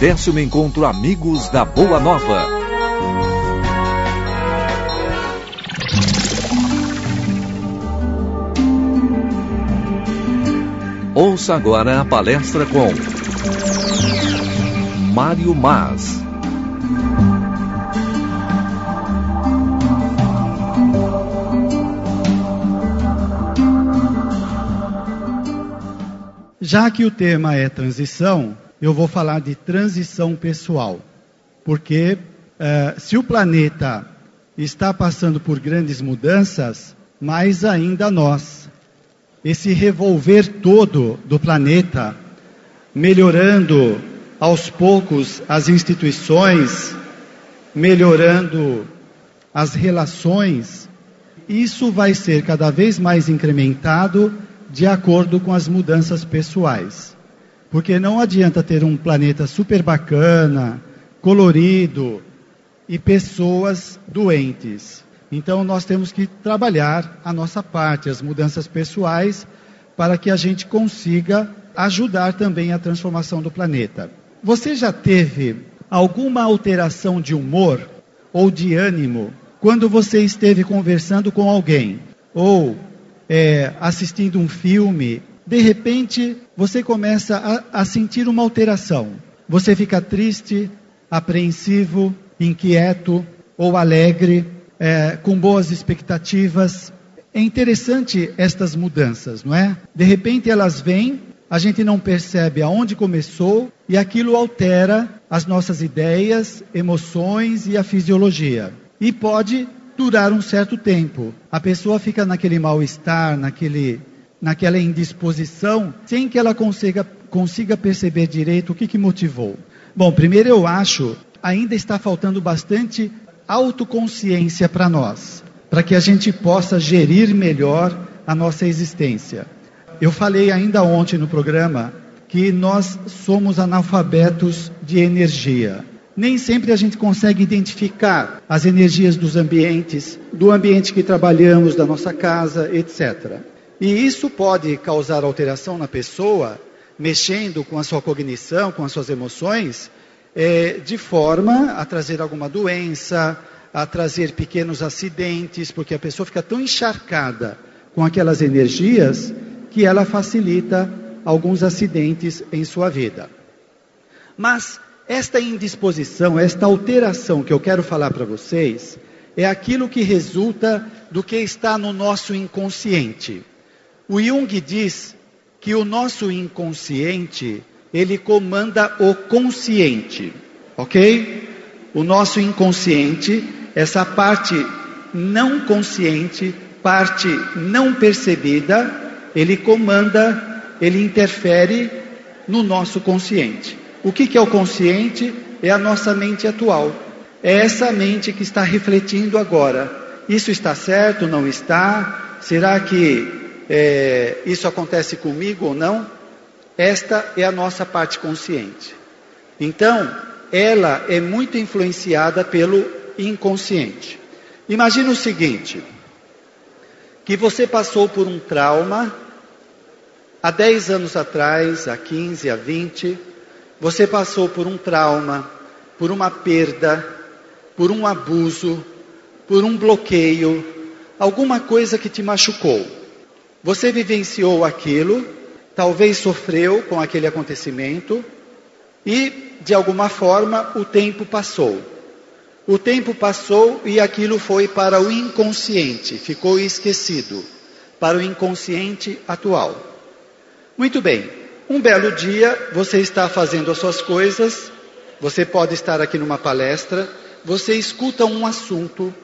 décimo encontro Amigos da Boa Nova. Ouça agora a palestra com Mário Mas. Já que o tema é transição, eu vou falar de transição pessoal. Porque uh, se o planeta está passando por grandes mudanças, mais ainda nós. Esse revolver todo do planeta, melhorando aos poucos as instituições, melhorando as relações, isso vai ser cada vez mais incrementado de acordo com as mudanças pessoais. Porque não adianta ter um planeta super bacana, colorido e pessoas doentes. Então nós temos que trabalhar a nossa parte, as mudanças pessoais, para que a gente consiga ajudar também a transformação do planeta. Você já teve alguma alteração de humor ou de ânimo quando você esteve conversando com alguém? Ou é, assistindo um filme, de repente você começa a, a sentir uma alteração. Você fica triste, apreensivo, inquieto ou alegre, é, com boas expectativas. É interessante estas mudanças, não é? De repente elas vêm, a gente não percebe aonde começou e aquilo altera as nossas ideias, emoções e a fisiologia. E pode durar um certo tempo. A pessoa fica naquele mal-estar, naquele, naquela indisposição, sem que ela consiga, consiga perceber direito o que, que motivou. Bom, primeiro eu acho, ainda está faltando bastante autoconsciência para nós, para que a gente possa gerir melhor a nossa existência. Eu falei ainda ontem no programa que nós somos analfabetos de energia nem sempre a gente consegue identificar as energias dos ambientes, do ambiente que trabalhamos, da nossa casa, etc. E isso pode causar alteração na pessoa, mexendo com a sua cognição, com as suas emoções, é, de forma a trazer alguma doença, a trazer pequenos acidentes, porque a pessoa fica tão encharcada com aquelas energias que ela facilita alguns acidentes em sua vida. Mas esta indisposição, esta alteração que eu quero falar para vocês, é aquilo que resulta do que está no nosso inconsciente. O Jung diz que o nosso inconsciente, ele comanda o consciente, ok? O nosso inconsciente, essa parte não consciente, parte não percebida, ele comanda, ele interfere no nosso consciente. O que, que é o consciente? É a nossa mente atual. É essa mente que está refletindo agora. Isso está certo? Não está? Será que é, isso acontece comigo ou não? Esta é a nossa parte consciente. Então, ela é muito influenciada pelo inconsciente. Imagina o seguinte: que você passou por um trauma há 10 anos atrás, há 15, há 20, você passou por um trauma, por uma perda, por um abuso, por um bloqueio, alguma coisa que te machucou. Você vivenciou aquilo, talvez sofreu com aquele acontecimento e, de alguma forma, o tempo passou. O tempo passou e aquilo foi para o inconsciente, ficou esquecido, para o inconsciente atual. Muito bem, um belo dia, você está fazendo as suas coisas, você pode estar aqui numa palestra, você escuta um assunto,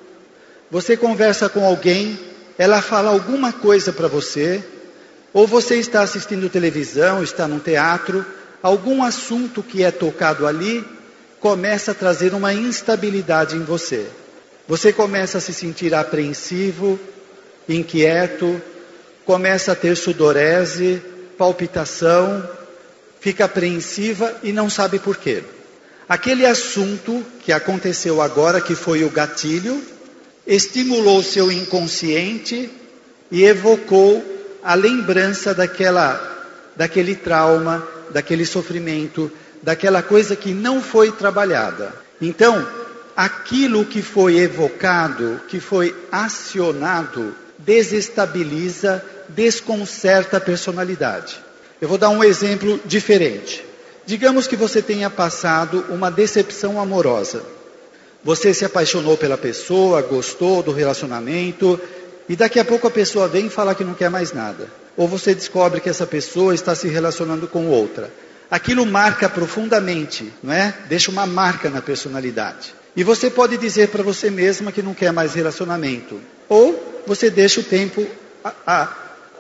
você conversa com alguém, ela fala alguma coisa para você, ou você está assistindo televisão, está num teatro, algum assunto que é tocado ali começa a trazer uma instabilidade em você. Você começa a se sentir apreensivo, inquieto, começa a ter sudorese, palpitação, fica apreensiva e não sabe por quê. Aquele assunto que aconteceu agora, que foi o gatilho, estimulou seu inconsciente e evocou a lembrança daquela, daquele trauma, daquele sofrimento, daquela coisa que não foi trabalhada. Então, aquilo que foi evocado, que foi acionado, desestabiliza, desconcerta a personalidade. Eu vou dar um exemplo diferente. Digamos que você tenha passado uma decepção amorosa. Você se apaixonou pela pessoa, gostou do relacionamento, e daqui a pouco a pessoa vem e fala que não quer mais nada. Ou você descobre que essa pessoa está se relacionando com outra. Aquilo marca profundamente, não é? Deixa uma marca na personalidade. E você pode dizer para você mesma que não quer mais relacionamento. Ou você deixa o tempo, a, a,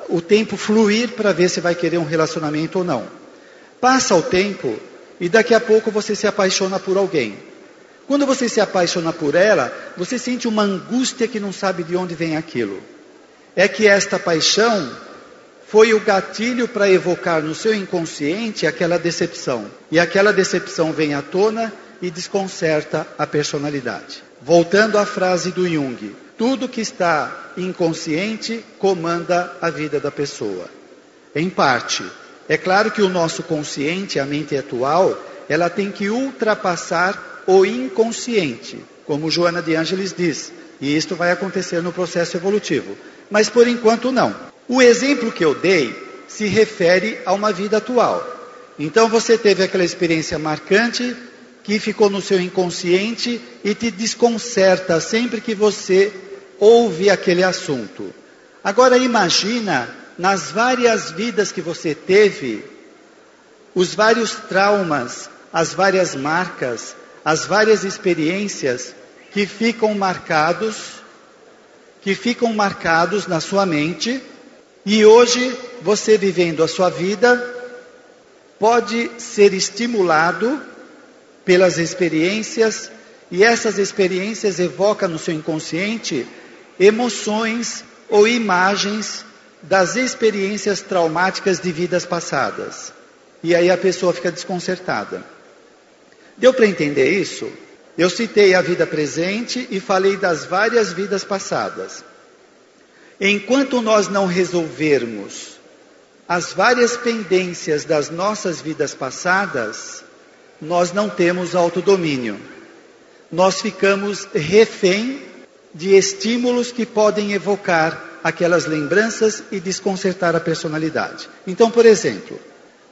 o tempo fluir para ver se vai querer um relacionamento ou não. Passa o tempo e daqui a pouco você se apaixona por alguém. Quando você se apaixona por ela, você sente uma angústia que não sabe de onde vem aquilo. É que esta paixão foi o gatilho para evocar no seu inconsciente aquela decepção. E aquela decepção vem à tona e desconcerta a personalidade. Voltando à frase do Jung, tudo que está inconsciente comanda a vida da pessoa. Em parte. É claro que o nosso consciente, a mente atual, ela tem que ultrapassar o inconsciente, como Joana de Ângeles diz, e isto vai acontecer no processo evolutivo. Mas por enquanto não. O exemplo que eu dei se refere a uma vida atual. Então você teve aquela experiência marcante que ficou no seu inconsciente e te desconcerta sempre que você ouve aquele assunto. Agora imagina nas várias vidas que você teve, os vários traumas, as várias marcas, as várias experiências que ficam marcados, que ficam marcados na sua mente, e hoje você vivendo a sua vida pode ser estimulado pelas experiências, e essas experiências evocam no seu inconsciente emoções ou imagens das experiências traumáticas de vidas passadas. E aí a pessoa fica desconcertada. Deu para entender isso? Eu citei a vida presente e falei das várias vidas passadas. Enquanto nós não resolvermos as várias pendências das nossas vidas passadas, nós não temos autodomínio. Nós ficamos refém de estímulos que podem evocar aquelas lembranças e desconcertar a personalidade. Então, por exemplo,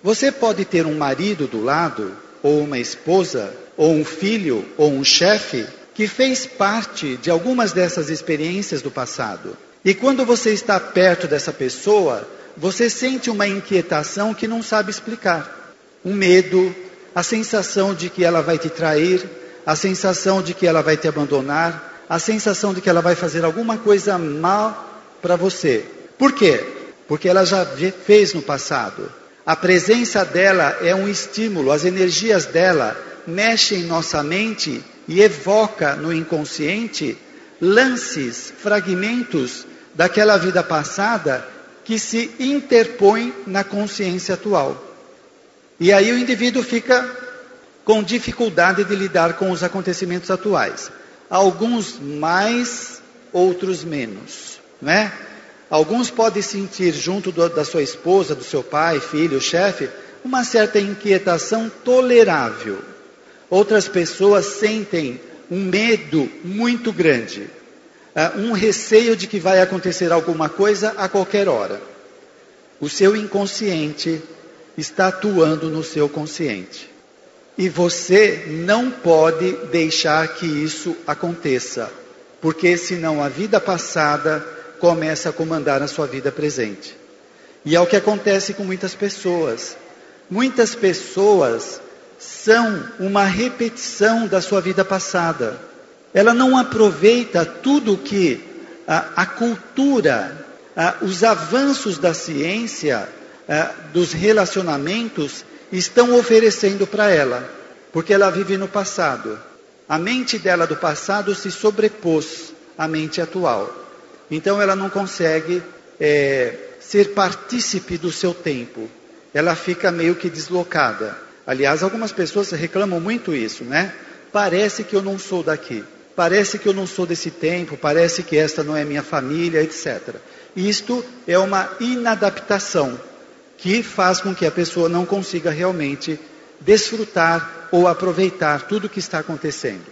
você pode ter um marido do lado, ou uma esposa, ou um filho, ou um chefe, que fez parte de algumas dessas experiências do passado. E quando você está perto dessa pessoa, você sente uma inquietação que não sabe explicar. Um medo, a sensação de que ela vai te trair, a sensação de que ela vai te abandonar, a sensação de que ela vai fazer alguma coisa mal para você. Por quê? Porque ela já fez no passado. A presença dela é um estímulo, as energias dela mexem em nossa mente e evoca no inconsciente lances, fragmentos daquela vida passada que se interpõem na consciência atual. E aí o indivíduo fica com dificuldade de lidar com os acontecimentos atuais. Alguns mais, outros menos, né? Alguns podem sentir junto do, da sua esposa, do seu pai, filho, chefe, uma certa inquietação tolerável. Outras pessoas sentem um medo muito grande, uh, um receio de que vai acontecer alguma coisa a qualquer hora. O seu inconsciente está atuando no seu consciente. E você não pode deixar que isso aconteça, porque senão a vida passada começa a comandar a sua vida presente. E é o que acontece com muitas pessoas. Muitas pessoas são uma repetição da sua vida passada. Ela não aproveita tudo que a, a cultura, a, os avanços da ciência é, dos relacionamentos estão oferecendo para ela, porque ela vive no passado. A mente dela do passado se sobrepôs à mente atual. Então ela não consegue é, ser partícipe do seu tempo. Ela fica meio que deslocada. Aliás, algumas pessoas reclamam muito isso, né? Parece que eu não sou daqui. Parece que eu não sou desse tempo. Parece que esta não é minha família, etc. Isto é uma inadaptação que faz com que a pessoa não consiga realmente desfrutar ou aproveitar tudo o que está acontecendo.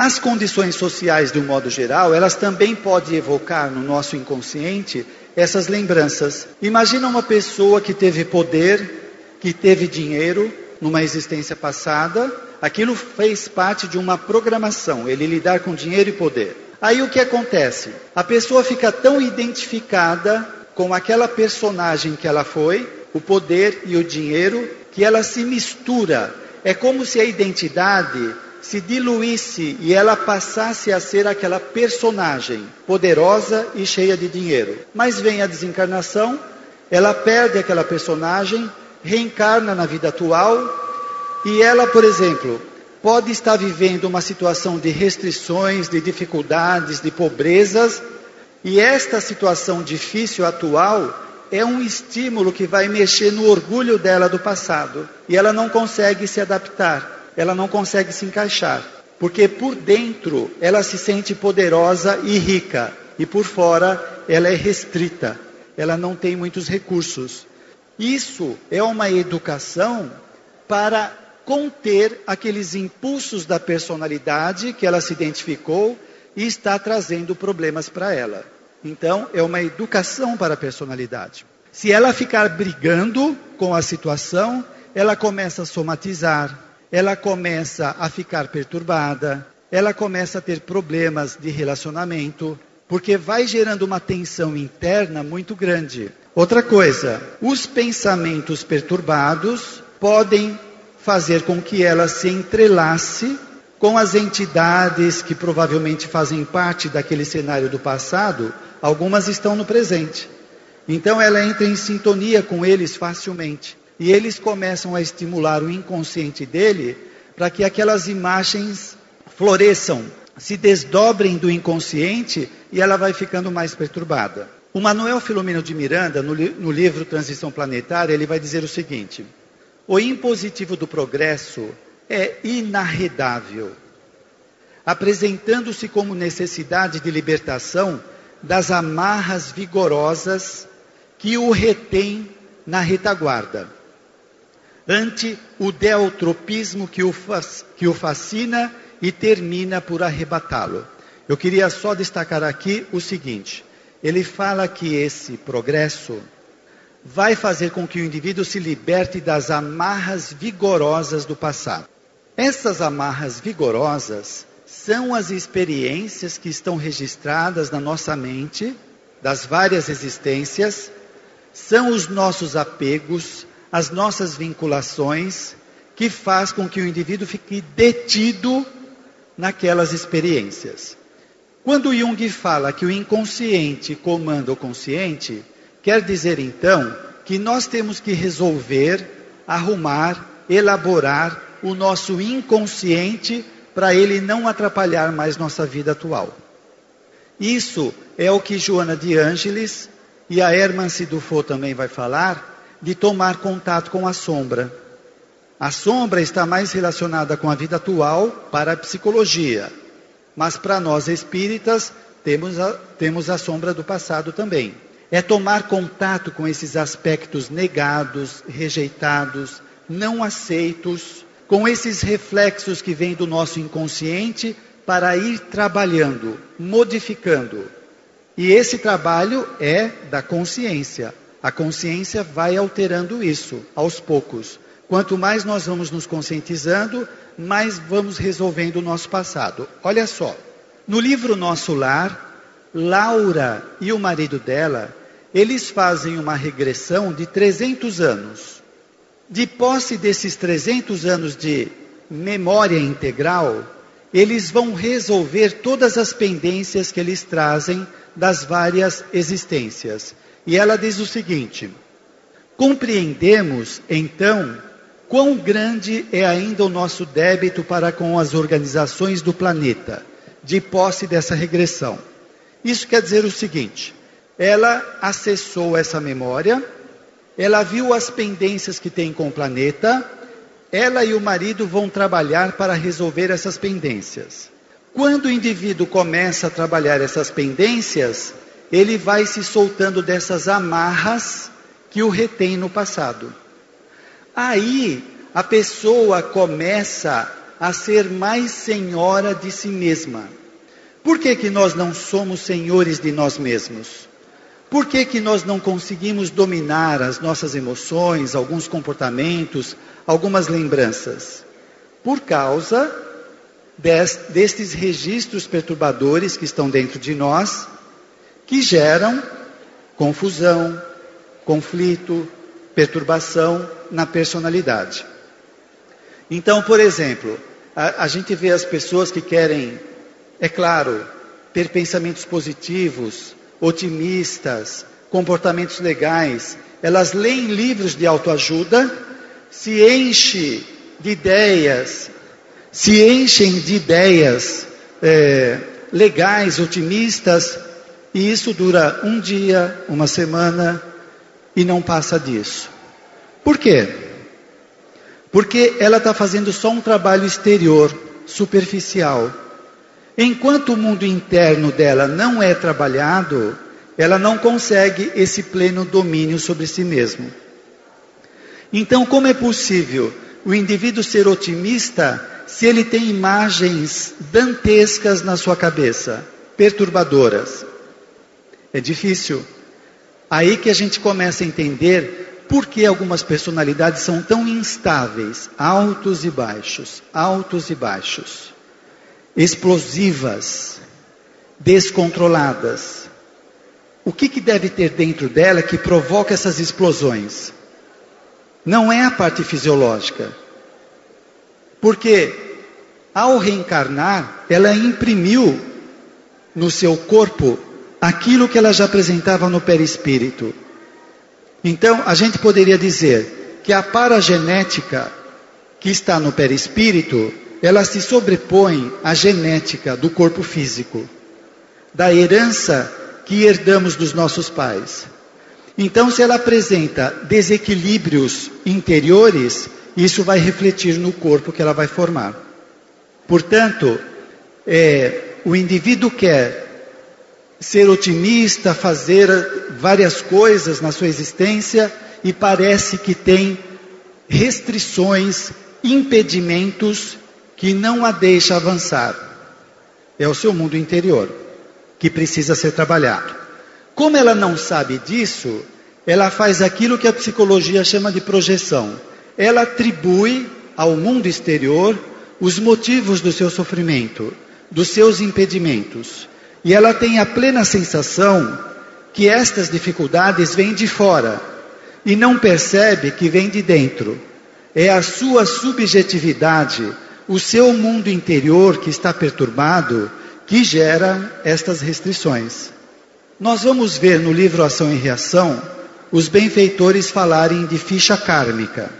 As condições sociais, de um modo geral, elas também podem evocar no nosso inconsciente essas lembranças. Imagina uma pessoa que teve poder, que teve dinheiro numa existência passada, aquilo fez parte de uma programação, ele lidar com dinheiro e poder. Aí o que acontece? A pessoa fica tão identificada com aquela personagem que ela foi, o poder e o dinheiro, que ela se mistura. É como se a identidade se diluísse e ela passasse a ser aquela personagem poderosa e cheia de dinheiro. Mas vem a desencarnação, ela perde aquela personagem, reencarna na vida atual e ela, por exemplo, pode estar vivendo uma situação de restrições, de dificuldades, de pobrezas, e esta situação difícil atual é um estímulo que vai mexer no orgulho dela do passado, e ela não consegue se adaptar ela não consegue se encaixar, porque por dentro ela se sente poderosa e rica, e por fora ela é restrita, ela não tem muitos recursos. Isso é uma educação para conter aqueles impulsos da personalidade que ela se identificou e está trazendo problemas para ela. Então, é uma educação para a personalidade. Se ela ficar brigando com a situação, ela começa a somatizar, ela começa a ficar perturbada, ela começa a ter problemas de relacionamento, porque vai gerando uma tensão interna muito grande. Outra coisa, os pensamentos perturbados podem fazer com que ela se entrelace com as entidades que provavelmente fazem parte daquele cenário do passado, algumas estão no presente. Então ela entra em sintonia com eles facilmente. E eles começam a estimular o inconsciente dele para que aquelas imagens floresçam, se desdobrem do inconsciente e ela vai ficando mais perturbada. O Manuel Filomeno de Miranda, no, li no livro Transição Planetária, ele vai dizer o seguinte: o impositivo do progresso é inarredável, apresentando-se como necessidade de libertação das amarras vigorosas que o retém na retaguarda ante o deltropismo que o, que o fascina e termina por arrebatá-lo. Eu queria só destacar aqui o seguinte: ele fala que esse progresso vai fazer com que o indivíduo se liberte das amarras vigorosas do passado. Essas amarras vigorosas são as experiências que estão registradas na nossa mente, das várias existências, são os nossos apegos, as nossas vinculações, que faz com que o indivíduo fique detido naquelas experiências. Quando Jung fala que o inconsciente comanda o consciente, quer dizer então que nós temos que resolver, arrumar, elaborar o nosso inconsciente para ele não atrapalhar mais nossa vida atual. Isso é o que Joana de Ângeles e a Hermance Dufaux também vai falar, de tomar contato com a sombra. A sombra está mais relacionada com a vida atual para a psicologia, mas para nós espíritas temos a, temos a sombra do passado também. É tomar contato com esses aspectos negados, rejeitados, não aceitos, com esses reflexos que vêm do nosso inconsciente para ir trabalhando, modificando. E esse trabalho é da consciência. A consciência vai alterando isso aos poucos. Quanto mais nós vamos nos conscientizando, mais vamos resolvendo o nosso passado. Olha só, no livro Nosso Lar, Laura e o marido dela, eles fazem uma regressão de 300 anos. De posse desses 300 anos de memória integral, eles vão resolver todas as pendências que eles trazem das várias existências. E ela diz o seguinte: compreendemos então quão grande é ainda o nosso débito para com as organizações do planeta, de posse dessa regressão. Isso quer dizer o seguinte: ela acessou essa memória, ela viu as pendências que tem com o planeta, ela e o marido vão trabalhar para resolver essas pendências. Quando o indivíduo começa a trabalhar essas pendências, ele vai se soltando dessas amarras que o retém no passado. Aí, a pessoa começa a ser mais senhora de si mesma. Por que, que nós não somos senhores de nós mesmos? Por que, que nós não conseguimos dominar as nossas emoções, alguns comportamentos, algumas lembranças? Por causa des, destes registros perturbadores que estão dentro de nós, que geram confusão, conflito, perturbação na personalidade. Então, por exemplo, a, a gente vê as pessoas que querem, é claro, ter pensamentos positivos, otimistas, comportamentos legais, elas leem livros de autoajuda, se enchem de ideias, se enchem de ideias é, legais, otimistas, e isso dura um dia, uma semana, e não passa disso. Por quê? Porque ela está fazendo só um trabalho exterior, superficial. Enquanto o mundo interno dela não é trabalhado, ela não consegue esse pleno domínio sobre si mesmo. Então, como é possível o indivíduo ser otimista se ele tem imagens dantescas na sua cabeça, perturbadoras? É difícil. Aí que a gente começa a entender por que algumas personalidades são tão instáveis, altos e baixos, altos e baixos, explosivas, descontroladas. O que, que deve ter dentro dela que provoca essas explosões? Não é a parte fisiológica. Porque ao reencarnar, ela imprimiu no seu corpo aquilo que ela já apresentava no perispírito. Então, a gente poderia dizer que a paragenética que está no perispírito, ela se sobrepõe à genética do corpo físico, da herança que herdamos dos nossos pais. Então, se ela apresenta desequilíbrios interiores, isso vai refletir no corpo que ela vai formar. Portanto, é, o indivíduo quer ser otimista, fazer várias coisas na sua existência e parece que tem restrições, impedimentos que não a deixa avançar. É o seu mundo interior que precisa ser trabalhado. Como ela não sabe disso, ela faz aquilo que a psicologia chama de projeção. Ela atribui ao mundo exterior os motivos do seu sofrimento, dos seus impedimentos. E ela tem a plena sensação que estas dificuldades vêm de fora e não percebe que vêm de dentro. É a sua subjetividade, o seu mundo interior que está perturbado, que gera estas restrições. Nós vamos ver no livro Ação e Reação os benfeitores falarem de ficha kármica.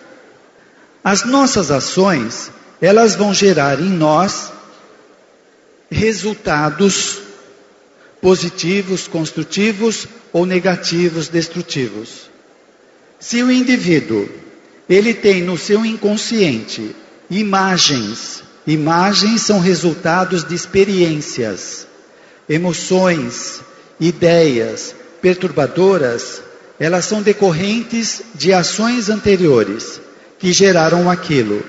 As nossas ações, elas vão gerar em nós resultados positivos, construtivos ou negativos, destrutivos. Se o indivíduo ele tem no seu inconsciente imagens, imagens são resultados de experiências, emoções, ideias perturbadoras, elas são decorrentes de ações anteriores que geraram aquilo.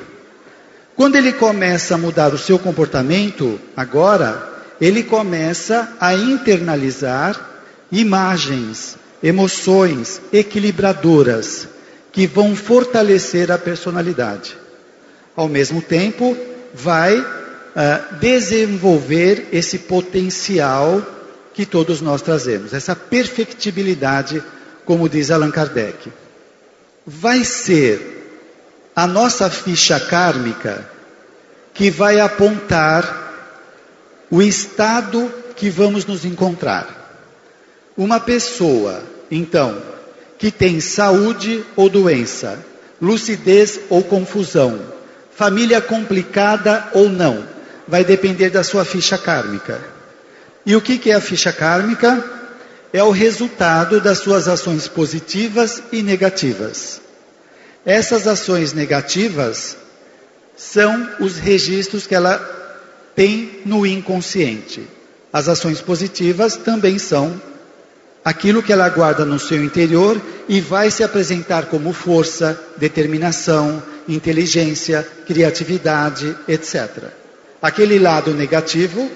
Quando ele começa a mudar o seu comportamento, agora, ele começa a internalizar imagens, emoções equilibradoras que vão fortalecer a personalidade. Ao mesmo tempo, vai uh, desenvolver esse potencial que todos nós trazemos, essa perfectibilidade, como diz Allan Kardec. Vai ser a nossa ficha kármica que vai apontar o estado que vamos nos encontrar. Uma pessoa, então, que tem saúde ou doença, lucidez ou confusão, família complicada ou não, vai depender da sua ficha kármica. E o que é a ficha kármica? É o resultado das suas ações positivas e negativas. Essas ações negativas são os registros que ela tem no inconsciente. As ações positivas também são aquilo que ela guarda no seu interior e vai se apresentar como força, determinação, inteligência, criatividade, etc. Aquele lado negativo,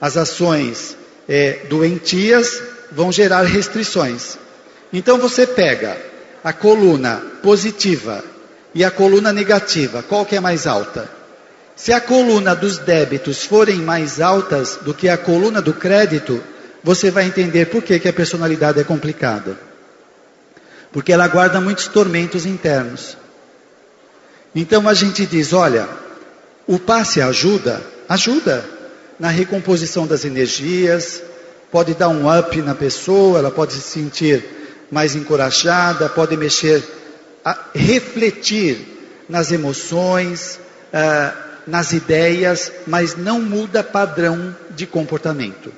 as ações é, doentias, vão gerar restrições. Então você pega a coluna positiva e a coluna negativa, qual que é mais alta? Se a coluna dos débitos forem mais altas do que a coluna do crédito, você vai entender por que, que a personalidade é complicada. Porque ela guarda muitos tormentos internos. Então a gente diz: olha, o passe ajuda, ajuda na recomposição das energias, pode dar um up na pessoa, ela pode se sentir mais encorajada, pode mexer, refletir nas emoções, uh, nas ideias, mas não muda padrão de comportamento.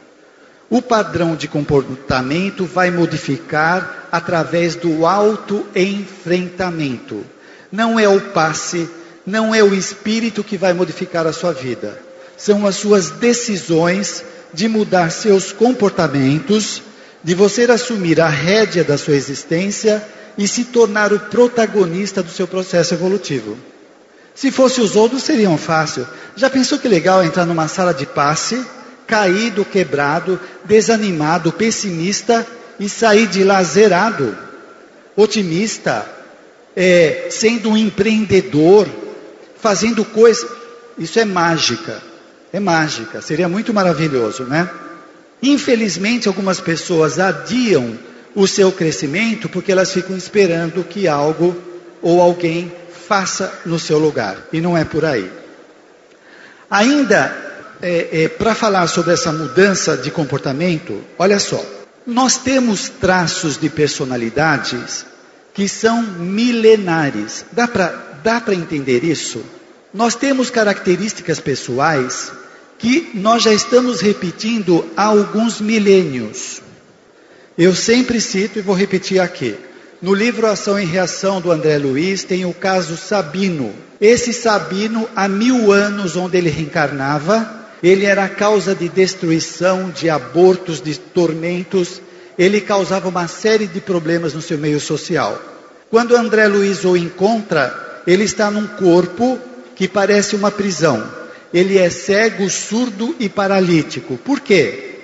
O padrão de comportamento vai modificar através do autoenfrentamento. Não é o passe, não é o espírito que vai modificar a sua vida. São as suas decisões de mudar seus comportamentos, de você assumir a rédea da sua existência e se tornar o protagonista do seu processo evolutivo. Se fosse os outros, seriam fácil. Já pensou que legal entrar numa sala de passe, caído, quebrado, desanimado, pessimista e sair de lá zerado, otimista, é, sendo um empreendedor, fazendo coisas. Isso é mágica. É mágica. Seria muito maravilhoso, né? Infelizmente, algumas pessoas adiam o seu crescimento porque elas ficam esperando que algo ou alguém faça no seu lugar. E não é por aí. Ainda, é, é, para falar sobre essa mudança de comportamento, olha só. Nós temos traços de personalidades que são milenares. Dá para entender isso? Nós temos características pessoais que nós já estamos repetindo há alguns milênios. Eu sempre cito e vou repetir aqui. No livro Ação e Reação do André Luiz tem o caso Sabino. Esse Sabino, há mil anos onde ele reencarnava, ele era a causa de destruição, de abortos, de tormentos. Ele causava uma série de problemas no seu meio social. Quando André Luiz o encontra, ele está num corpo que parece uma prisão. Ele é cego, surdo e paralítico. Por quê?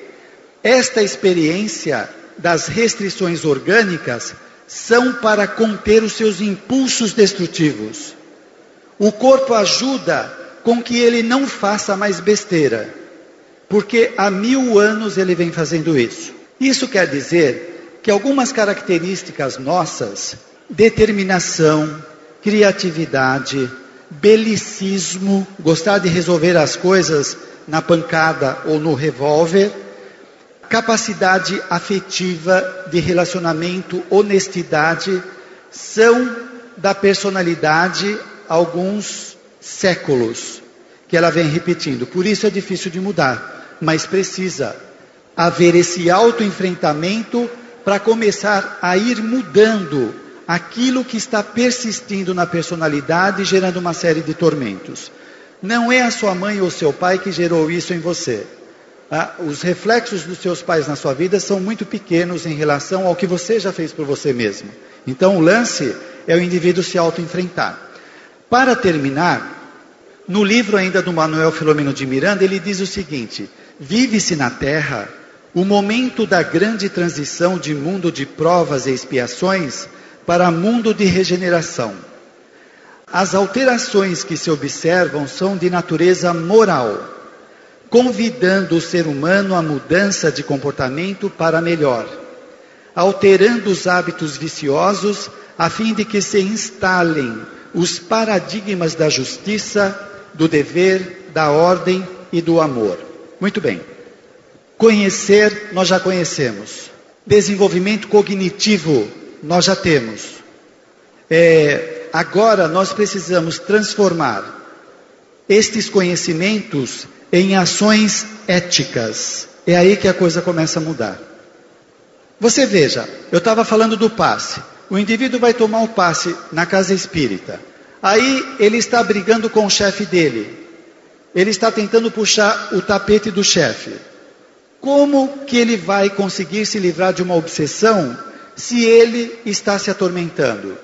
Esta experiência das restrições orgânicas são para conter os seus impulsos destrutivos. O corpo ajuda com que ele não faça mais besteira, porque há mil anos ele vem fazendo isso. Isso quer dizer que algumas características nossas, determinação, criatividade, belicismo, gostar de resolver as coisas na pancada ou no revólver, capacidade afetiva de relacionamento, honestidade, são da personalidade alguns séculos que ela vem repetindo. Por isso é difícil de mudar, mas precisa haver esse autoenfrentamento para começar a ir mudando aquilo que está persistindo na personalidade, gerando uma série de tormentos. Não é a sua mãe ou seu pai que gerou isso em você. Ah, os reflexos dos seus pais na sua vida são muito pequenos em relação ao que você já fez por você mesmo. Então o lance é o indivíduo se auto-enfrentar. Para terminar, no livro ainda do Manuel Filomeno de Miranda, ele diz o seguinte: Vive-se na Terra o momento da grande transição de mundo de provas e expiações para mundo de regeneração. As alterações que se observam são de natureza moral convidando o ser humano à mudança de comportamento para melhor, alterando os hábitos viciosos a fim de que se instalem os paradigmas da justiça, do dever, da ordem e do amor. Muito bem. Conhecer, nós já conhecemos. Desenvolvimento cognitivo, nós já temos. É, agora nós precisamos transformar estes conhecimentos em ações éticas. É aí que a coisa começa a mudar. Você veja, eu estava falando do passe. O indivíduo vai tomar o passe na casa espírita. Aí ele está brigando com o chefe dele. Ele está tentando puxar o tapete do chefe. Como que ele vai conseguir se livrar de uma obsessão se ele está se atormentando?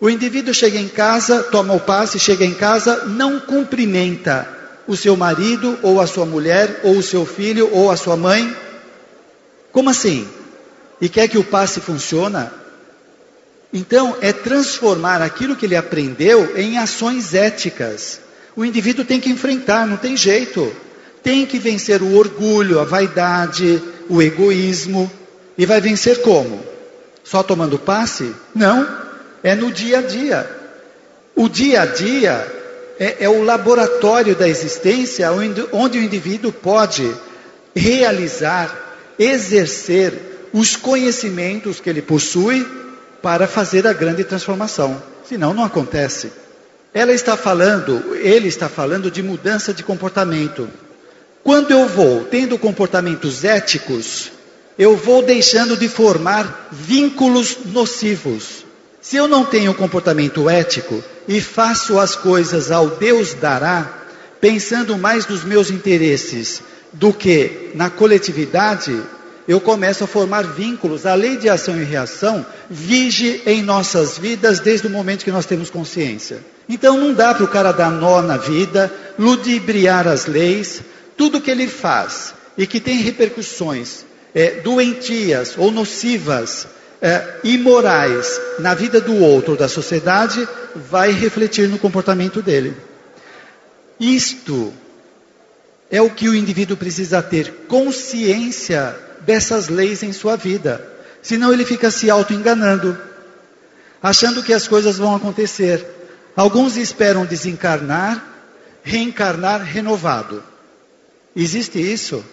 O indivíduo chega em casa, toma o passe, chega em casa, não cumprimenta o seu marido, ou a sua mulher, ou o seu filho, ou a sua mãe. Como assim? E quer que o passe funcione? Então, é transformar aquilo que ele aprendeu em ações éticas. O indivíduo tem que enfrentar, não tem jeito. Tem que vencer o orgulho, a vaidade, o egoísmo. E vai vencer como? Só tomando passe? Não, é no dia a dia. O dia a dia é, é o laboratório da existência onde, onde o indivíduo pode realizar, exercer os conhecimentos que ele possui para fazer a grande transformação. Senão não acontece. Ela está falando, ele está falando de mudança de comportamento. Quando eu vou tendo comportamentos éticos, eu vou deixando de formar vínculos nocivos. Se eu não tenho comportamento ético e faço as coisas ao Deus dará, pensando mais nos meus interesses do que na coletividade, eu começo a formar vínculos. A lei de ação e reação vige em nossas vidas desde o momento que nós temos consciência. Então não dá para o cara dar nó na vida, ludibriar as leis, tudo que ele faz e que tem repercussões é, doentias ou nocivas, é, imorais na vida do outro, da sociedade, vai refletir no comportamento dele. Isto é o que o indivíduo precisa ter consciência dessas leis em sua vida. Senão ele fica se auto-enganando, achando que as coisas vão acontecer. Alguns esperam desencarnar, reencarnar renovado. Existe isso?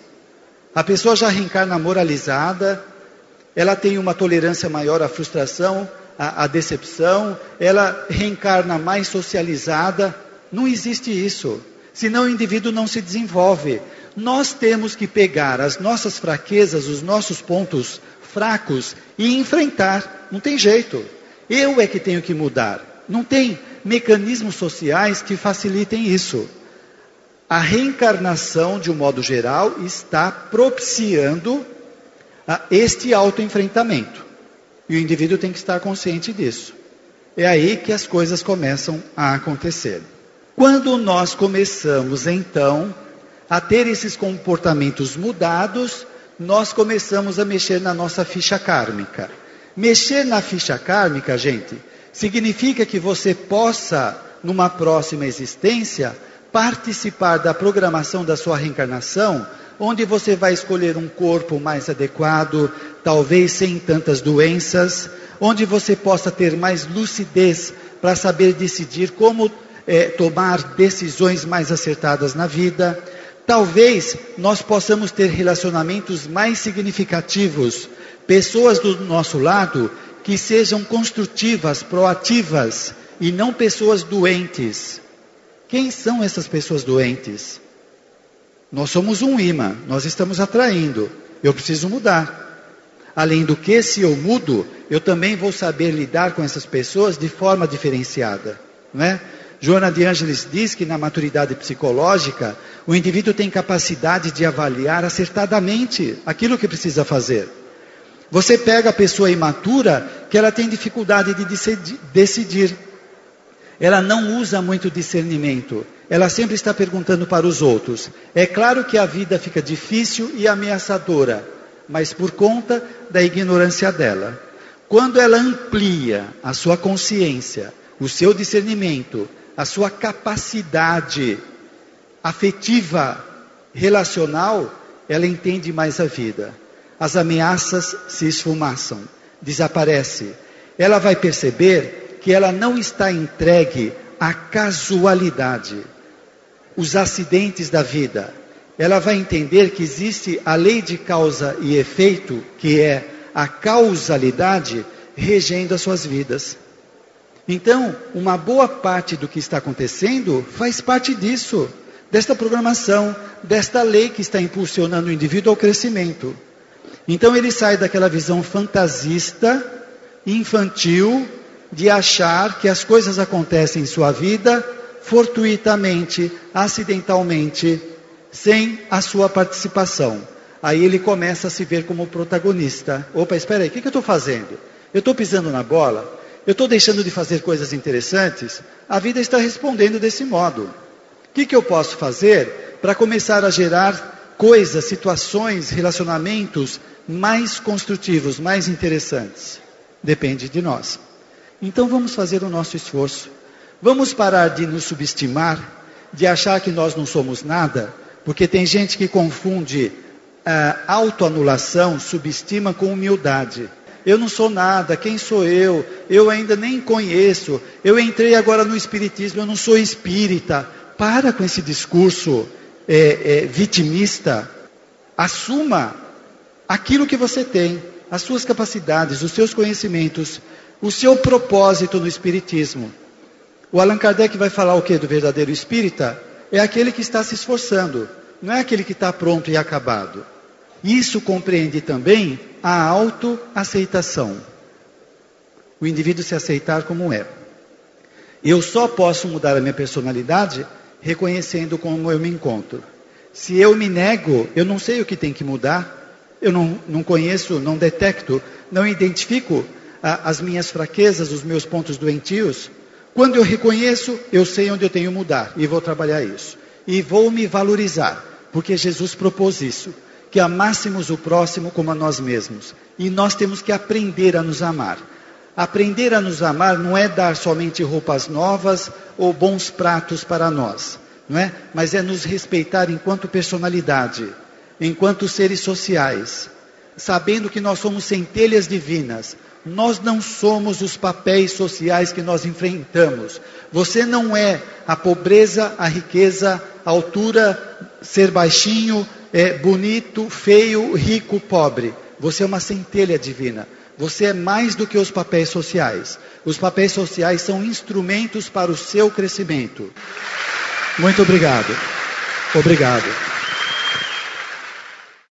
A pessoa já reencarna moralizada, ela tem uma tolerância maior à frustração, à, à decepção, ela reencarna mais socializada. Não existe isso. Senão o indivíduo não se desenvolve. Nós temos que pegar as nossas fraquezas, os nossos pontos fracos e enfrentar. Não tem jeito. Eu é que tenho que mudar. Não tem mecanismos sociais que facilitem isso. A reencarnação, de um modo geral, está propiciando ah, este autoenfrentamento. E o indivíduo tem que estar consciente disso. É aí que as coisas começam a acontecer. Quando nós começamos, então, a ter esses comportamentos mudados, nós começamos a mexer na nossa ficha kármica. Mexer na ficha kármica, gente, significa que você possa, numa próxima existência, participar da programação da sua reencarnação, onde você vai escolher um corpo mais adequado, talvez sem tantas doenças, onde você possa ter mais lucidez para saber decidir como é, tomar decisões mais acertadas na vida. Talvez nós possamos ter relacionamentos mais significativos, pessoas do nosso lado que sejam construtivas, proativas e não pessoas doentes. Quem são essas pessoas doentes? Nós somos um imã, nós estamos atraindo. Eu preciso mudar. Além do que, se eu mudo, eu também vou saber lidar com essas pessoas de forma diferenciada. Não é? Joana de Ângeles diz que na maturidade psicológica, o indivíduo tem capacidade de avaliar acertadamente aquilo que precisa fazer. Você pega a pessoa imatura que ela tem dificuldade de decidir ela não usa muito discernimento. Ela sempre está perguntando para os outros. É claro que a vida fica difícil e ameaçadora, mas por conta da ignorância dela. Quando ela amplia a sua consciência, o seu discernimento, a sua capacidade afetiva, relacional, ela entende mais a vida. As ameaças se esfumaçam, desaparece. Ela vai perceber que ela não está entregue à casualidade, os acidentes da vida. Ela vai entender que existe a lei de causa e efeito, que é a causalidade regendo as suas vidas. Então, uma boa parte do que está acontecendo faz parte disso, desta programação, desta lei que está impulsionando o indivíduo ao crescimento. Então, ele sai daquela visão fantasista, infantil, de achar que as coisas acontecem em sua vida fortuitamente, acidentalmente, sem a sua participação. Aí ele começa a se ver como protagonista. Opa, espera aí, o que, que eu estou fazendo? Eu estou pisando na bola? Eu estou deixando de fazer coisas interessantes? A vida está respondendo desse modo. O que, que eu posso fazer para começar a gerar coisas, situações, relacionamentos mais construtivos, mais interessantes? Depende de nós. Então vamos fazer o nosso esforço. Vamos parar de nos subestimar, de achar que nós não somos nada, porque tem gente que confunde a autoanulação, subestima com humildade. Eu não sou nada, quem sou eu? Eu ainda nem conheço. Eu entrei agora no Espiritismo, eu não sou espírita. Para com esse discurso é, é, vitimista. Assuma aquilo que você tem, as suas capacidades, os seus conhecimentos, o seu propósito no Espiritismo. O Allan Kardec vai falar o que do verdadeiro espírita? É aquele que está se esforçando, não é aquele que está pronto e acabado. Isso compreende também a autoaceitação. O indivíduo se aceitar como é. Eu só posso mudar a minha personalidade reconhecendo como eu me encontro. Se eu me nego, eu não sei o que tem que mudar, eu não, não conheço, não detecto, não identifico a, as minhas fraquezas, os meus pontos doentios. Quando eu reconheço, eu sei onde eu tenho que mudar e vou trabalhar isso. E vou me valorizar, porque Jesus propôs isso que amássemos o próximo como a nós mesmos. E nós temos que aprender a nos amar. Aprender a nos amar não é dar somente roupas novas ou bons pratos para nós, não é? Mas é nos respeitar enquanto personalidade, enquanto seres sociais, sabendo que nós somos centelhas divinas. Nós não somos os papéis sociais que nós enfrentamos. Você não é a pobreza, a riqueza, a altura, ser baixinho, é bonito, feio, rico, pobre. Você é uma centelha divina. Você é mais do que os papéis sociais. Os papéis sociais são instrumentos para o seu crescimento. Muito obrigado. Obrigado.